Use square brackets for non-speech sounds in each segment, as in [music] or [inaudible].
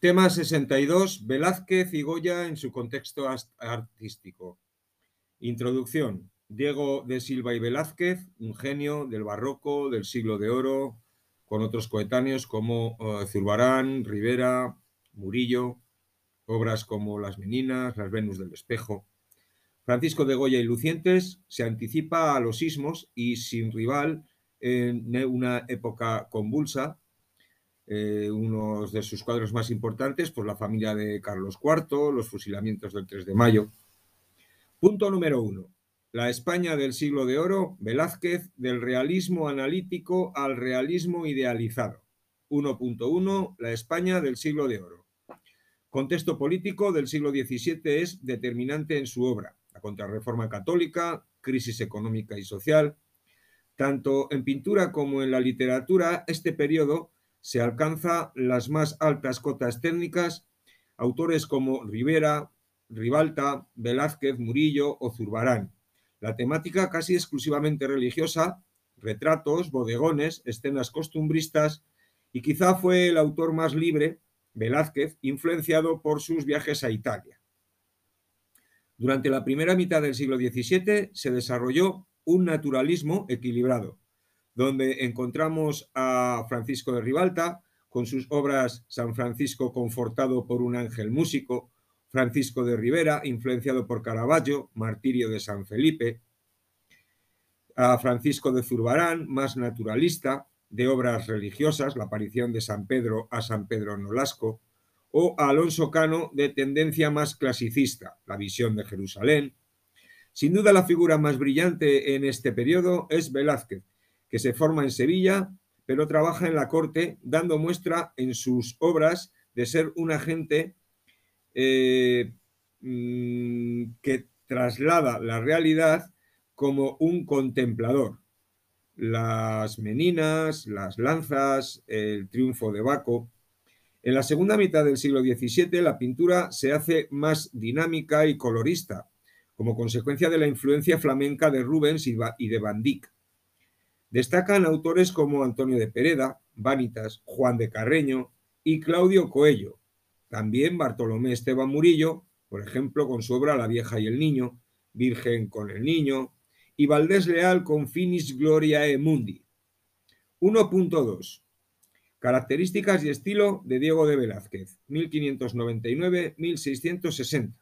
Tema 62. Velázquez y Goya en su contexto artístico. Introducción. Diego de Silva y Velázquez, un genio del barroco, del siglo de oro, con otros coetáneos como uh, Zurbarán, Rivera, Murillo, obras como Las Meninas, Las Venus del Espejo. Francisco de Goya y Lucientes se anticipa a los sismos y sin rival en una época convulsa eh, unos de sus cuadros más importantes, pues la familia de Carlos IV, los fusilamientos del 3 de mayo. Punto número uno. La España del siglo de oro, Velázquez, del realismo analítico al realismo idealizado. 1.1. La España del siglo de oro. Contexto político del siglo XVII es determinante en su obra. La contrarreforma católica, crisis económica y social. Tanto en pintura como en la literatura, este periodo se alcanza las más altas cotas técnicas, autores como Rivera, Ribalta, Velázquez, Murillo o Zurbarán. La temática casi exclusivamente religiosa, retratos, bodegones, escenas costumbristas, y quizá fue el autor más libre, Velázquez, influenciado por sus viajes a Italia. Durante la primera mitad del siglo XVII se desarrolló un naturalismo equilibrado, donde encontramos a Francisco de Ribalta con sus obras San Francisco confortado por un ángel músico, Francisco de Rivera, influenciado por Caravaggio, Martirio de San Felipe, a Francisco de Zurbarán, más naturalista, de obras religiosas, la aparición de San Pedro a San Pedro Nolasco, o a Alonso Cano, de tendencia más clasicista, la visión de Jerusalén. Sin duda la figura más brillante en este periodo es Velázquez, que se forma en Sevilla, pero trabaja en la corte, dando muestra en sus obras de ser un agente eh, mm, que traslada la realidad como un contemplador. Las meninas, las lanzas, el triunfo de Baco. En la segunda mitad del siglo XVII la pintura se hace más dinámica y colorista, como consecuencia de la influencia flamenca de Rubens y de Van Dyck. Destacan autores como Antonio de Pereda, Vanitas, Juan de Carreño y Claudio Coello. También Bartolomé Esteban Murillo, por ejemplo, con su obra La vieja y el niño, Virgen con el niño, y Valdés Leal con Finis Gloria e Mundi. 1.2. Características y estilo de Diego de Velázquez, 1599-1660.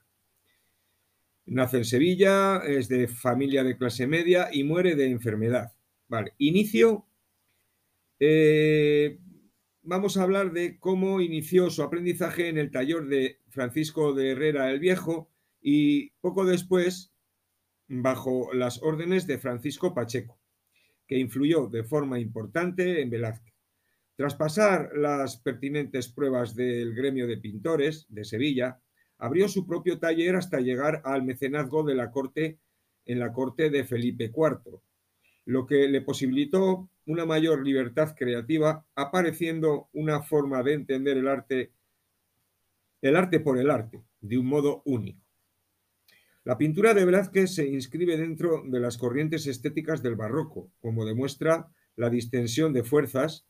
Nace en Sevilla, es de familia de clase media y muere de enfermedad. Vale, inicio. Eh, vamos a hablar de cómo inició su aprendizaje en el taller de Francisco de Herrera el Viejo y poco después bajo las órdenes de Francisco Pacheco, que influyó de forma importante en Velázquez. Tras pasar las pertinentes pruebas del gremio de pintores de Sevilla, abrió su propio taller hasta llegar al mecenazgo de la corte en la corte de Felipe IV, lo que le posibilitó una mayor libertad creativa, apareciendo una forma de entender el arte, el arte por el arte, de un modo único. La pintura de Velázquez se inscribe dentro de las corrientes estéticas del barroco, como demuestra la distensión de fuerzas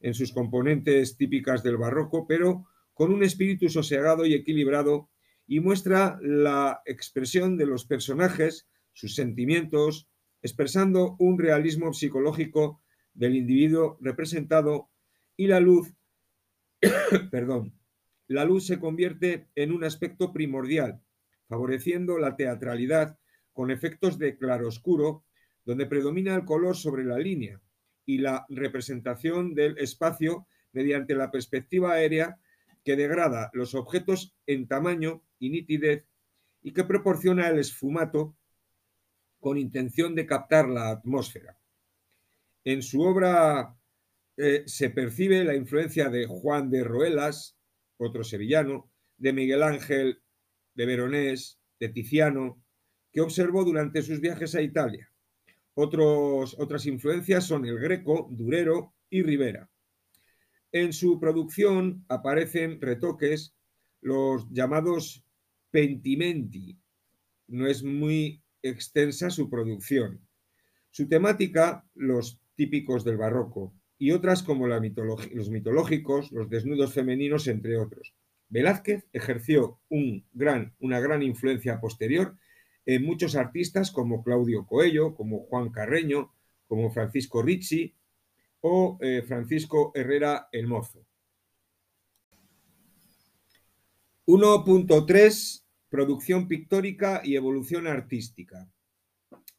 en sus componentes típicas del barroco, pero con un espíritu sosegado y equilibrado, y muestra la expresión de los personajes, sus sentimientos, expresando un realismo psicológico del individuo representado y la luz, [coughs] perdón, la luz se convierte en un aspecto primordial, favoreciendo la teatralidad con efectos de claroscuro, donde predomina el color sobre la línea y la representación del espacio mediante la perspectiva aérea que degrada los objetos en tamaño y nitidez y que proporciona el esfumato con intención de captar la atmósfera. En su obra eh, se percibe la influencia de Juan de Roelas, otro sevillano, de Miguel Ángel de Veronés, de Tiziano, que observó durante sus viajes a Italia. otras influencias son el Greco, Durero y Rivera. En su producción aparecen retoques, los llamados pentimenti. No es muy extensa su producción. Su temática, los típicos del barroco, y otras como los mitológicos, los desnudos femeninos, entre otros. Velázquez ejerció un gran, una gran influencia posterior en muchos artistas como Claudio Coello, como Juan Carreño, como Francisco Ricci o eh, Francisco Herrera el Mozo. 1.3 Producción pictórica y evolución artística.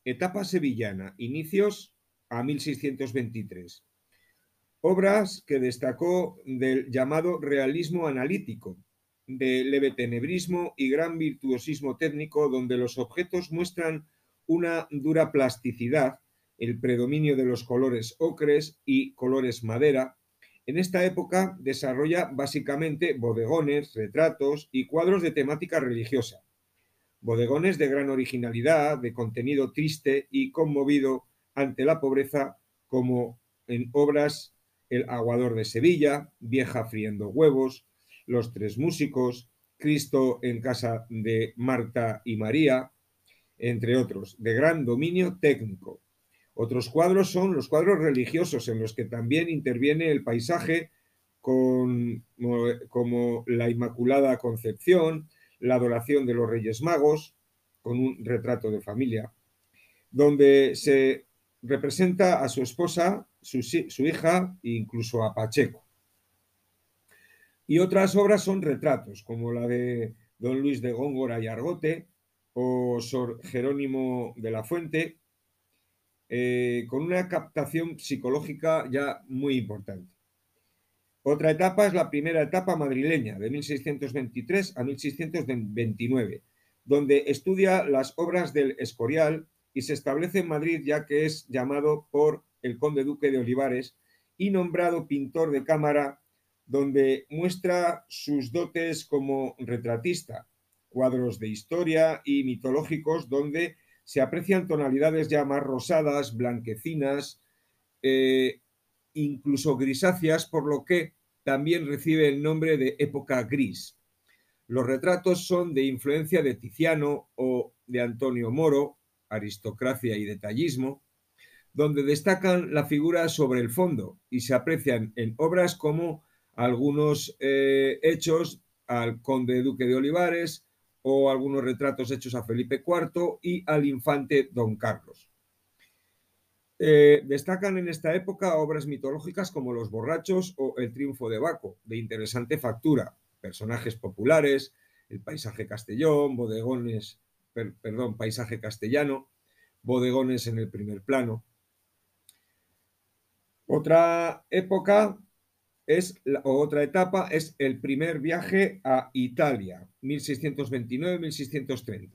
Etapa sevillana. Inicios a 1623. Obras que destacó del llamado realismo analítico, de leve tenebrismo y gran virtuosismo técnico, donde los objetos muestran una dura plasticidad, el predominio de los colores ocres y colores madera, en esta época desarrolla básicamente bodegones, retratos y cuadros de temática religiosa. Bodegones de gran originalidad, de contenido triste y conmovido ante la pobreza, como en obras El aguador de Sevilla, Vieja friendo huevos, Los tres músicos, Cristo en casa de Marta y María, entre otros, de gran dominio técnico. Otros cuadros son los cuadros religiosos, en los que también interviene el paisaje con, como la Inmaculada Concepción, la adoración de los Reyes Magos, con un retrato de familia, donde se representa a su esposa, su, su hija e incluso a Pacheco. Y otras obras son retratos, como la de Don Luis de Góngora y Argote o Sor Jerónimo de la Fuente, eh, con una captación psicológica ya muy importante. Otra etapa es la primera etapa madrileña, de 1623 a 1629, donde estudia las obras del Escorial y se establece en Madrid ya que es llamado por el conde duque de Olivares y nombrado pintor de cámara, donde muestra sus dotes como retratista, cuadros de historia y mitológicos donde se aprecian tonalidades ya más rosadas, blanquecinas, eh, incluso grisáceas, por lo que también recibe el nombre de época gris. Los retratos son de influencia de Tiziano o de Antonio Moro, aristocracia y detallismo, donde destacan la figura sobre el fondo y se aprecian en obras como algunos eh, hechos al conde duque de Olivares, o algunos retratos hechos a Felipe IV y al infante Don Carlos. Eh, destacan en esta época obras mitológicas como Los borrachos o El triunfo de Baco, de interesante factura, personajes populares, el paisaje castellón, bodegones, perdón, paisaje castellano, bodegones en el primer plano. Otra época es la, otra etapa es el primer viaje a Italia, 1629-1630.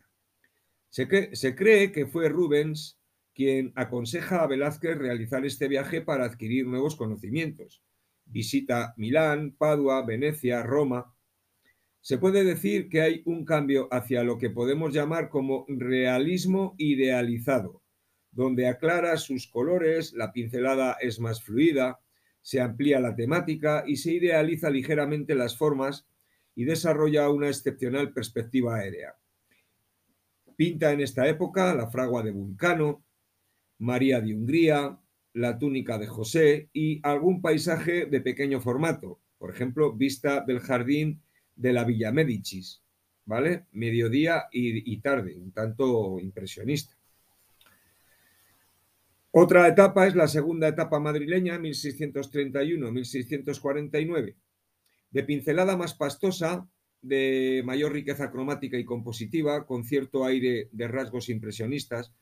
Se, se cree que fue Rubens quien aconseja a Velázquez realizar este viaje para adquirir nuevos conocimientos. Visita Milán, Padua, Venecia, Roma. Se puede decir que hay un cambio hacia lo que podemos llamar como realismo idealizado, donde aclara sus colores, la pincelada es más fluida, se amplía la temática y se idealiza ligeramente las formas y desarrolla una excepcional perspectiva aérea. Pinta en esta época la fragua de Vulcano, María de Hungría, la túnica de José y algún paisaje de pequeño formato, por ejemplo, vista del jardín de la Villa Médicis, ¿vale? Mediodía y, y tarde, un tanto impresionista. Otra etapa es la segunda etapa madrileña, 1631-1649, de pincelada más pastosa, de mayor riqueza cromática y compositiva, con cierto aire de rasgos impresionistas,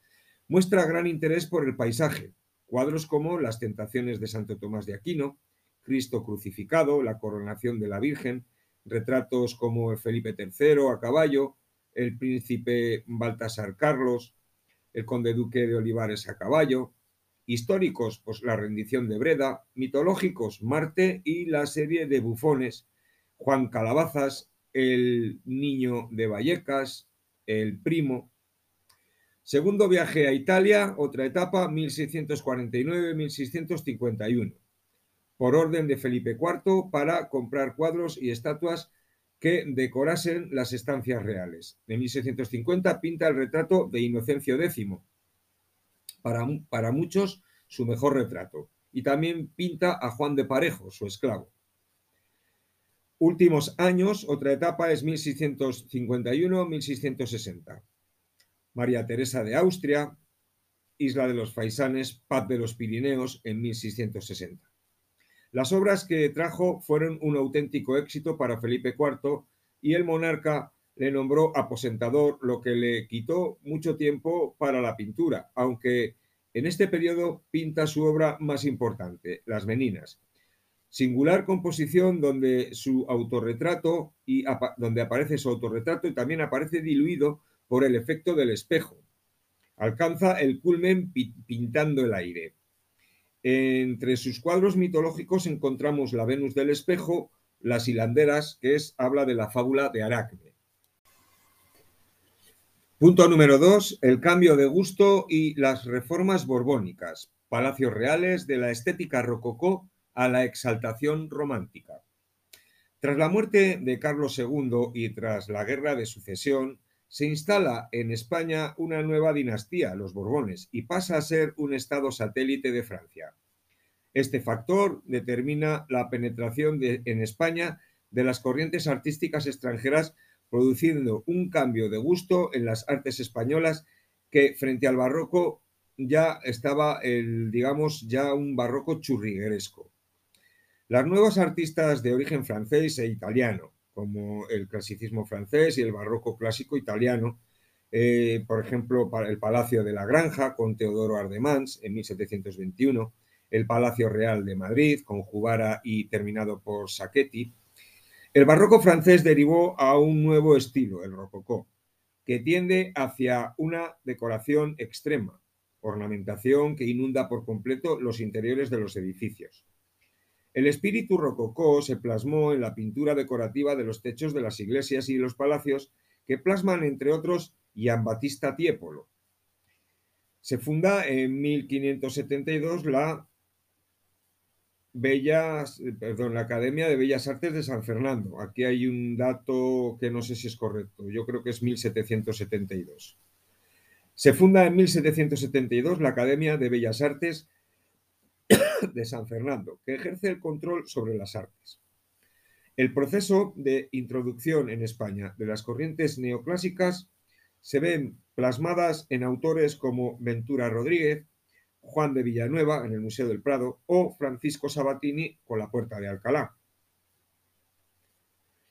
muestra gran interés por el paisaje. Cuadros como Las tentaciones de Santo Tomás de Aquino, Cristo crucificado, la coronación de la Virgen, retratos como Felipe III a caballo, el príncipe Baltasar Carlos, el conde duque de Olivares a caballo, históricos, pues la rendición de Breda, mitológicos, Marte y la serie de bufones, Juan Calabazas, el niño de Vallecas, el primo. Segundo viaje a Italia, otra etapa, 1649-1651, por orden de Felipe IV para comprar cuadros y estatuas que decorasen las estancias reales. En 1650 pinta el retrato de Inocencio X, para, muchos su mejor retrato. Y también pinta a Juan de Parejo, su esclavo. Últimos años, otra etapa es 1651-1660. María Teresa de Austria, Isla de los Faisanes, Paz de los Pirineos en 1660. Las obras que trajo fueron un auténtico éxito para Felipe IV y el monarca le nombró aposentador, lo que le quitó mucho tiempo para la pintura, aunque en este periodo pinta su obra más importante, Las Meninas. Singular composición donde su autorretrato y donde aparece su autorretrato y también aparece diluido por el efecto del espejo. Alcanza el culmen pintando el aire. Entre sus cuadros mitológicos encontramos la Venus del espejo, las hilanderas, que es habla de la fábula de Aracne. Punto número dos, el cambio de gusto y las reformas borbónicas, palacios reales de la estética rococó a la exaltación romántica. Tras la muerte de Carlos II y tras la guerra de sucesión, se instala en España una nueva dinastía, los Borbones, y pasa a ser un estado satélite de Francia. Este factor determina la penetración en España de las corrientes artísticas extranjeras produciendo un cambio de gusto en las artes españolas que frente al barroco ya estaba el, digamos, ya un barroco churrigueresco. Las nuevas artistas de origen francés e italiano, como el clasicismo francés y el barroco clásico italiano, eh, por ejemplo, el Palacio de la Granja con Teodoro Ardemans en 1721, el Palacio Real de Madrid con Jubara y terminado por Sacchetti, el barroco francés derivó a un nuevo estilo, el rococó, que tiende hacia una decoración extrema, ornamentación que inunda por completo los interiores de los edificios. El espíritu rococó se plasmó en la pintura decorativa de los techos de las iglesias y los palacios, que plasman, entre otros, Gian Battista Tiepolo. Se funda en 1572 la Bellas, eh, perdón, la Academia de Bellas Artes de San Fernando. Aquí hay un dato que no sé si es correcto, yo creo que es 1772. Se funda en 1772 la Academia de Bellas Artes [coughs] de San Fernando, que ejerce el control sobre las artes. El proceso de introducción en España de las corrientes neoclásicas se ven plasmadas en autores como Ventura Rodríguez, Juan de Villanueva en el Museo del Prado o Francisco Sabatini con la Puerta de Alcalá.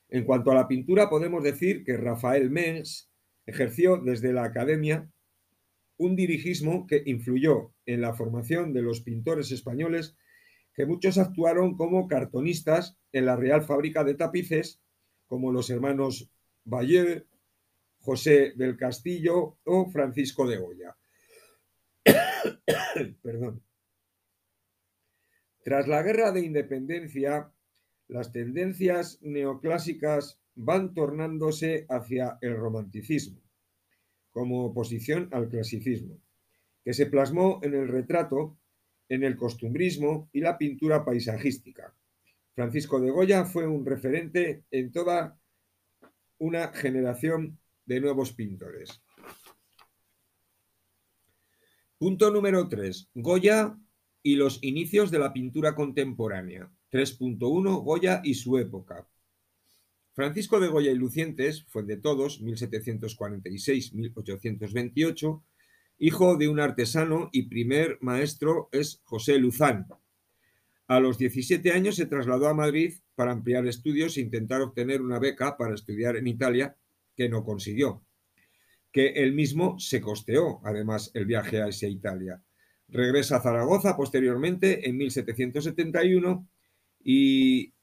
En cuanto a la pintura, podemos decir que Rafael Mens ejerció desde la academia un dirigismo que influyó en la formación de los pintores españoles que muchos actuaron como cartonistas en la Real Fábrica de Tapices, como los hermanos Bayeux, José del Castillo o Francisco de Goya. [coughs] Perdón. Tras la guerra de independencia, las tendencias neoclásicas van tornándose hacia el romanticismo, como oposición al clasicismo, que se plasmó en el retrato, en el costumbrismo y la pintura paisajística. Francisco de Goya fue un referente en toda una generación de nuevos pintores. Punto número 3. Goya y los inicios de la pintura contemporánea. 3.1. Goya y su época. Francisco de Goya y Lucientes fue de todos, 1746-1828, hijo de un artesano y primer maestro es José Luzán. A los 17 años se trasladó a Madrid para ampliar estudios e intentar obtener una beca para estudiar en Italia, que no consiguió que él mismo se costeó, además, el viaje a esa Italia. Regresa a Zaragoza posteriormente en 1771 y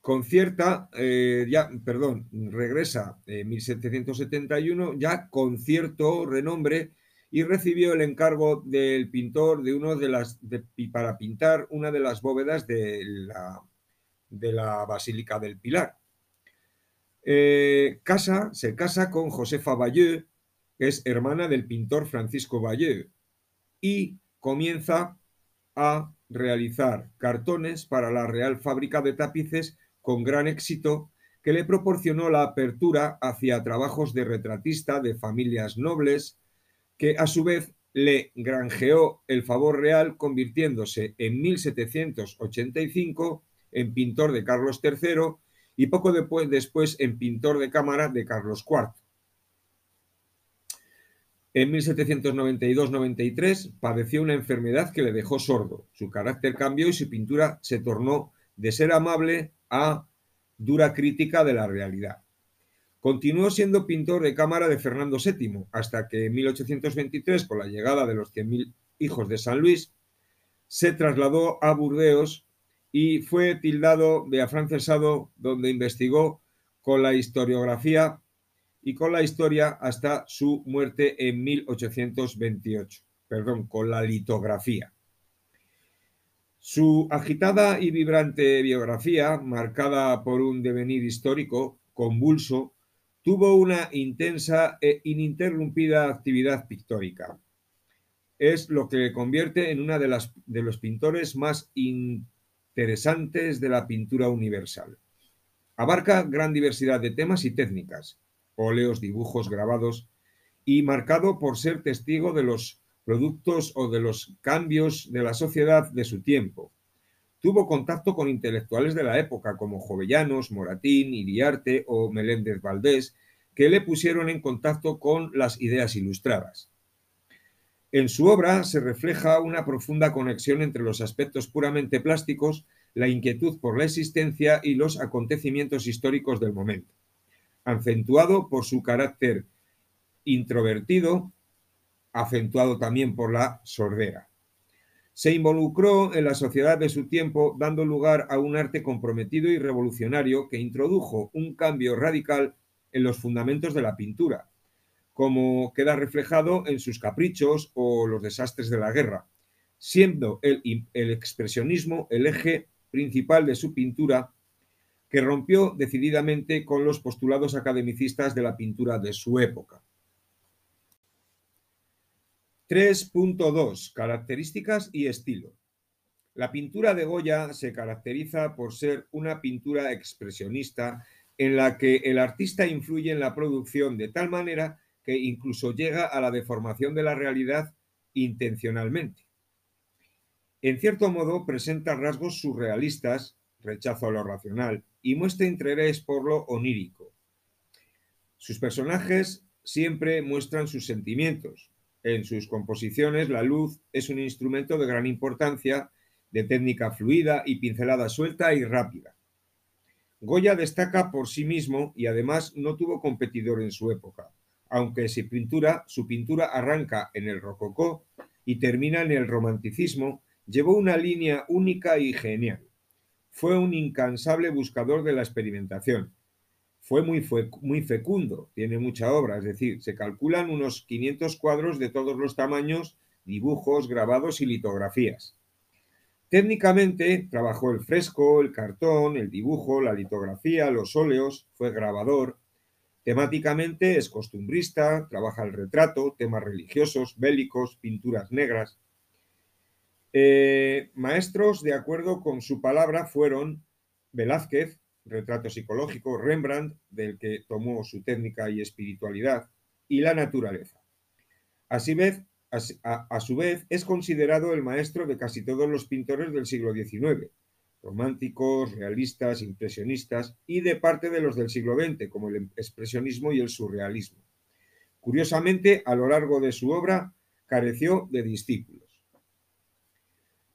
concierta, eh, ya, perdón, regresa en 1771 ya con cierto renombre y recibió el encargo del pintor de uno de las para pintar una de las bóvedas de la, de la Basílica del Pilar. Eh, casa, se casa con Josefa Bayeux, que es hermana del pintor Francisco Bayeux, y comienza a realizar cartones para la Real Fábrica de Tapices con gran éxito que le proporcionó la apertura hacia trabajos de retratista de familias nobles, que a su vez le granjeó el favor real convirtiéndose en 1785 en pintor de Carlos III y poco después, después en pintor de cámara de Carlos IV. En 1792-93 padeció una enfermedad que le dejó sordo. Su carácter cambió y su pintura se tornó de ser amable a dura crítica de la realidad. Continuó siendo pintor de cámara de Fernando VII, hasta que en 1823, con la llegada de los 100.000 hijos de San Luis, se trasladó a Burdeos y fue tildado de afrancesado, donde investigó con la historiografía y con la historia hasta su muerte en 1828, perdón, con la litografía. Su agitada y vibrante biografía, marcada por un devenir histórico convulso, tuvo una intensa e ininterrumpida actividad pictórica. Es lo que le convierte en uno de, de los pintores más interesantes de la pintura universal. Abarca gran diversidad de temas y técnicas, óleos, dibujos, grabados, y marcado por ser testigo de los productos o de los cambios de la sociedad de su tiempo. Tuvo contacto con intelectuales de la época como Jovellanos, Moratín, Iriarte o Meléndez Valdés, que le pusieron en contacto con las ideas ilustradas. En su obra se refleja una profunda conexión entre los aspectos puramente plásticos, la inquietud por la existencia y los acontecimientos históricos del momento acentuado por su carácter introvertido, acentuado también por la sordera. Se involucró en la sociedad de su tiempo, dando lugar a un arte comprometido y revolucionario que introdujo un cambio radical en los fundamentos de la pintura, como queda reflejado en sus caprichos o los desastres de la guerra, siendo el, expresionismo el eje principal de su pintura que rompió decididamente con los postulados academicistas de la pintura de su época. 3.2. Características y estilo. La pintura de Goya se caracteriza por ser una pintura expresionista en la que el artista influye en la producción de tal manera que incluso llega a la deformación de la realidad intencionalmente. En cierto modo presenta rasgos surrealistas, rechazo a lo racional, y muestra interés por lo onírico. Sus personajes siempre muestran sus sentimientos. En sus composiciones la luz es un instrumento de gran importancia, de técnica fluida y pincelada suelta y rápida. Goya destaca por sí mismo y además no tuvo competidor en su época, aunque su pintura, su pintura arranca en el rococó y termina en el romanticismo, llevó una línea única y genial fue un incansable buscador de la experimentación. Fue muy, fue muy fecundo, tiene mucha obra, es decir, se calculan unos 500 cuadros de todos los tamaños, dibujos, grabados y litografías. Técnicamente trabajó el fresco, el cartón, el dibujo, la litografía, los óleos, fue grabador. Temáticamente es costumbrista, trabaja el retrato, temas religiosos, bélicos, pinturas negras. Eh, maestros, de acuerdo con su palabra, fueron Velázquez, retrato psicológico, Rembrandt, del que tomó su técnica y espiritualidad, y la naturaleza. a, a, su vez, es considerado el maestro de casi todos los pintores del siglo XIX, románticos, realistas, impresionistas y de parte de los del siglo XX, como el expresionismo y el surrealismo. Curiosamente, a lo largo de su obra, careció de discípulos.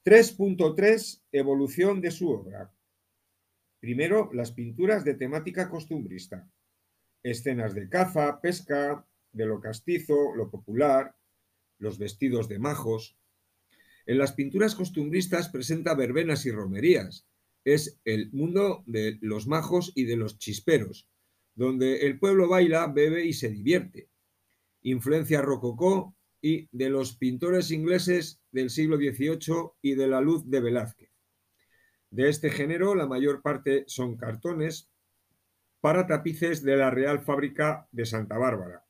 3.3 Evolución de su obra. Primero, las pinturas de temática costumbrista. Escenas de caza, pesca, de lo castizo, lo popular, los vestidos de majos. En las pinturas costumbristas presenta verbenas y romerías. Es el mundo de los majos y de los chisperos, donde el pueblo baila, bebe y se divierte. Influencia rococó, y de los pintores ingleses del siglo XVIII y de la luz de Velázquez. De este género, la mayor parte son cartones para tapices de la Real Fábrica de Santa Bárbara.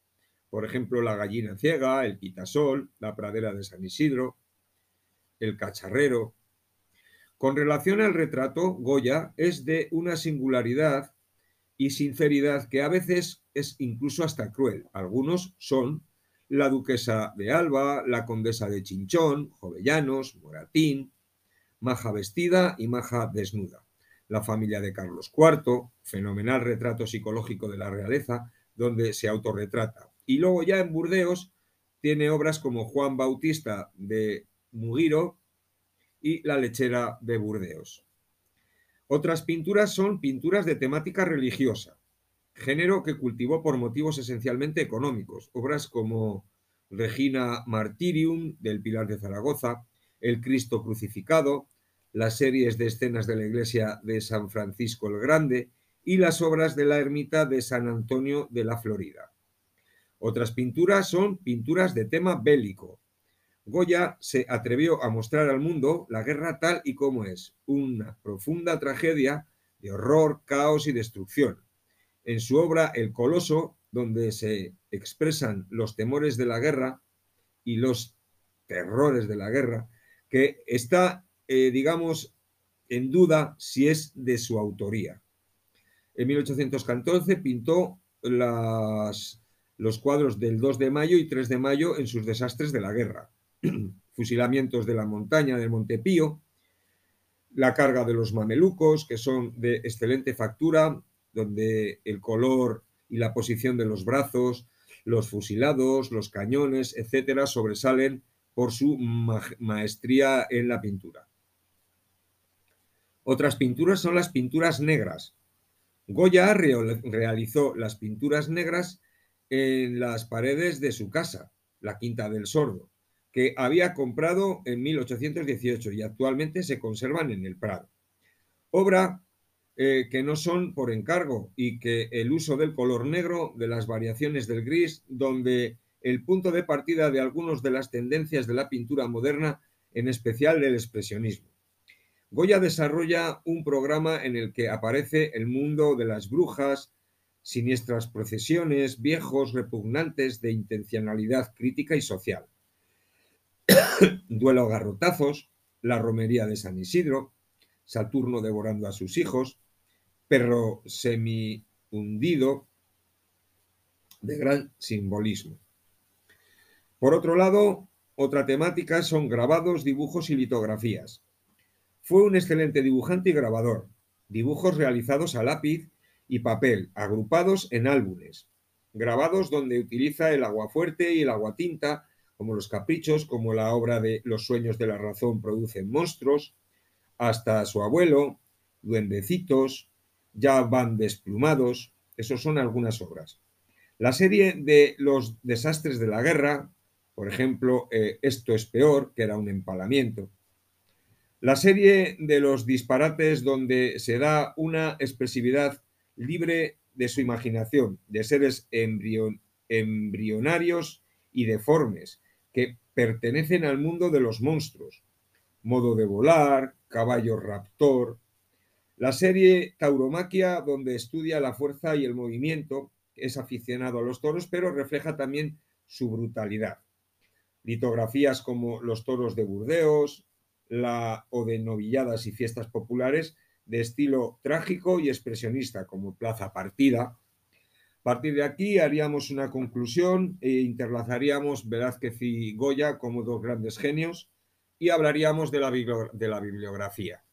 Por ejemplo, la gallina ciega, el quitasol, la pradera de San Isidro, el cacharrero. Con relación al retrato, Goya es de una singularidad y sinceridad que a veces es incluso hasta cruel. Algunos son la duquesa de Alba, la condesa de Chinchón, Jovellanos, Moratín, Maja vestida y Maja desnuda. La familia de Carlos IV, fenomenal retrato psicológico de la realeza, donde se autorretrata. Y luego ya en Burdeos tiene obras como Juan Bautista de Mugiro y La lechera de Burdeos. Otras pinturas son pinturas de temática religiosa, género que cultivó por motivos esencialmente económicos. Obras como Regina Martirium del Pilar de Zaragoza, El Cristo crucificado, las series de escenas de la iglesia de San Francisco el Grande y las obras de la ermita de San Antonio de la Florida. Otras pinturas son pinturas de tema bélico. Goya se atrevió a mostrar al mundo la guerra tal y como es, una profunda tragedia de horror, caos y destrucción. En su obra El Coloso, donde se expresan los temores de la guerra y los terrores de la guerra, que está eh, digamos, en duda si es de su autoría. En 1814 pintó los cuadros del 2 de mayo y 3 de mayo en sus desastres de la guerra. [clears throat] Fusilamientos de la montaña del Montepío, la carga de los mamelucos, que son de excelente factura, donde el color y la posición de los brazos, los fusilados, los cañones, etcétera, sobresalen por su maestría en la pintura. Otras pinturas son las pinturas negras. Goya realizó las pinturas negras en las paredes de su casa, la Quinta del Sordo, que había comprado en 1818 y actualmente se conservan en el Prado. Obra eh, que no son por encargo y que el uso del color negro, de las variaciones del gris, donde el punto de partida de algunas de las tendencias de la pintura moderna, en especial del expresionismo. Goya desarrolla un programa en el que aparece el mundo de las brujas, siniestras procesiones, viejos, repugnantes de intencionalidad crítica y social. [coughs] Duelo a garrotazos, la romería de San Isidro, Saturno devorando a sus hijos, perro semi hundido, de gran simbolismo. Por otro lado, otra temática son grabados, dibujos y litografías. Fue un excelente dibujante y grabador. Dibujos realizados a lápiz y papel, agrupados en álbumes. Grabados donde utiliza el agua fuerte y el agua tinta, como los caprichos, como la obra de Los sueños de la razón producen monstruos, hasta su abuelo, Duendecitos, Ya van desplumados, esos son algunas obras. La serie de Los desastres de la guerra, por ejemplo, eh, Esto es peor, que era un empalamiento, la serie de los disparates donde se da una expresividad libre de su imaginación, de seres embrionarios y deformes, que pertenecen al mundo de los monstruos. Modo de volar, caballo raptor. La serie Tauromaquia, donde estudia la fuerza y el movimiento, es aficionado a los toros, pero refleja también su brutalidad. Litografías como Los toros de Burdeos, la, o de novilladas y fiestas populares de estilo trágico y expresionista, como Plaza Partida. A partir de aquí haríamos una conclusión e interlazaríamos Velázquez y Goya como dos grandes genios y hablaríamos de la, bibliografía.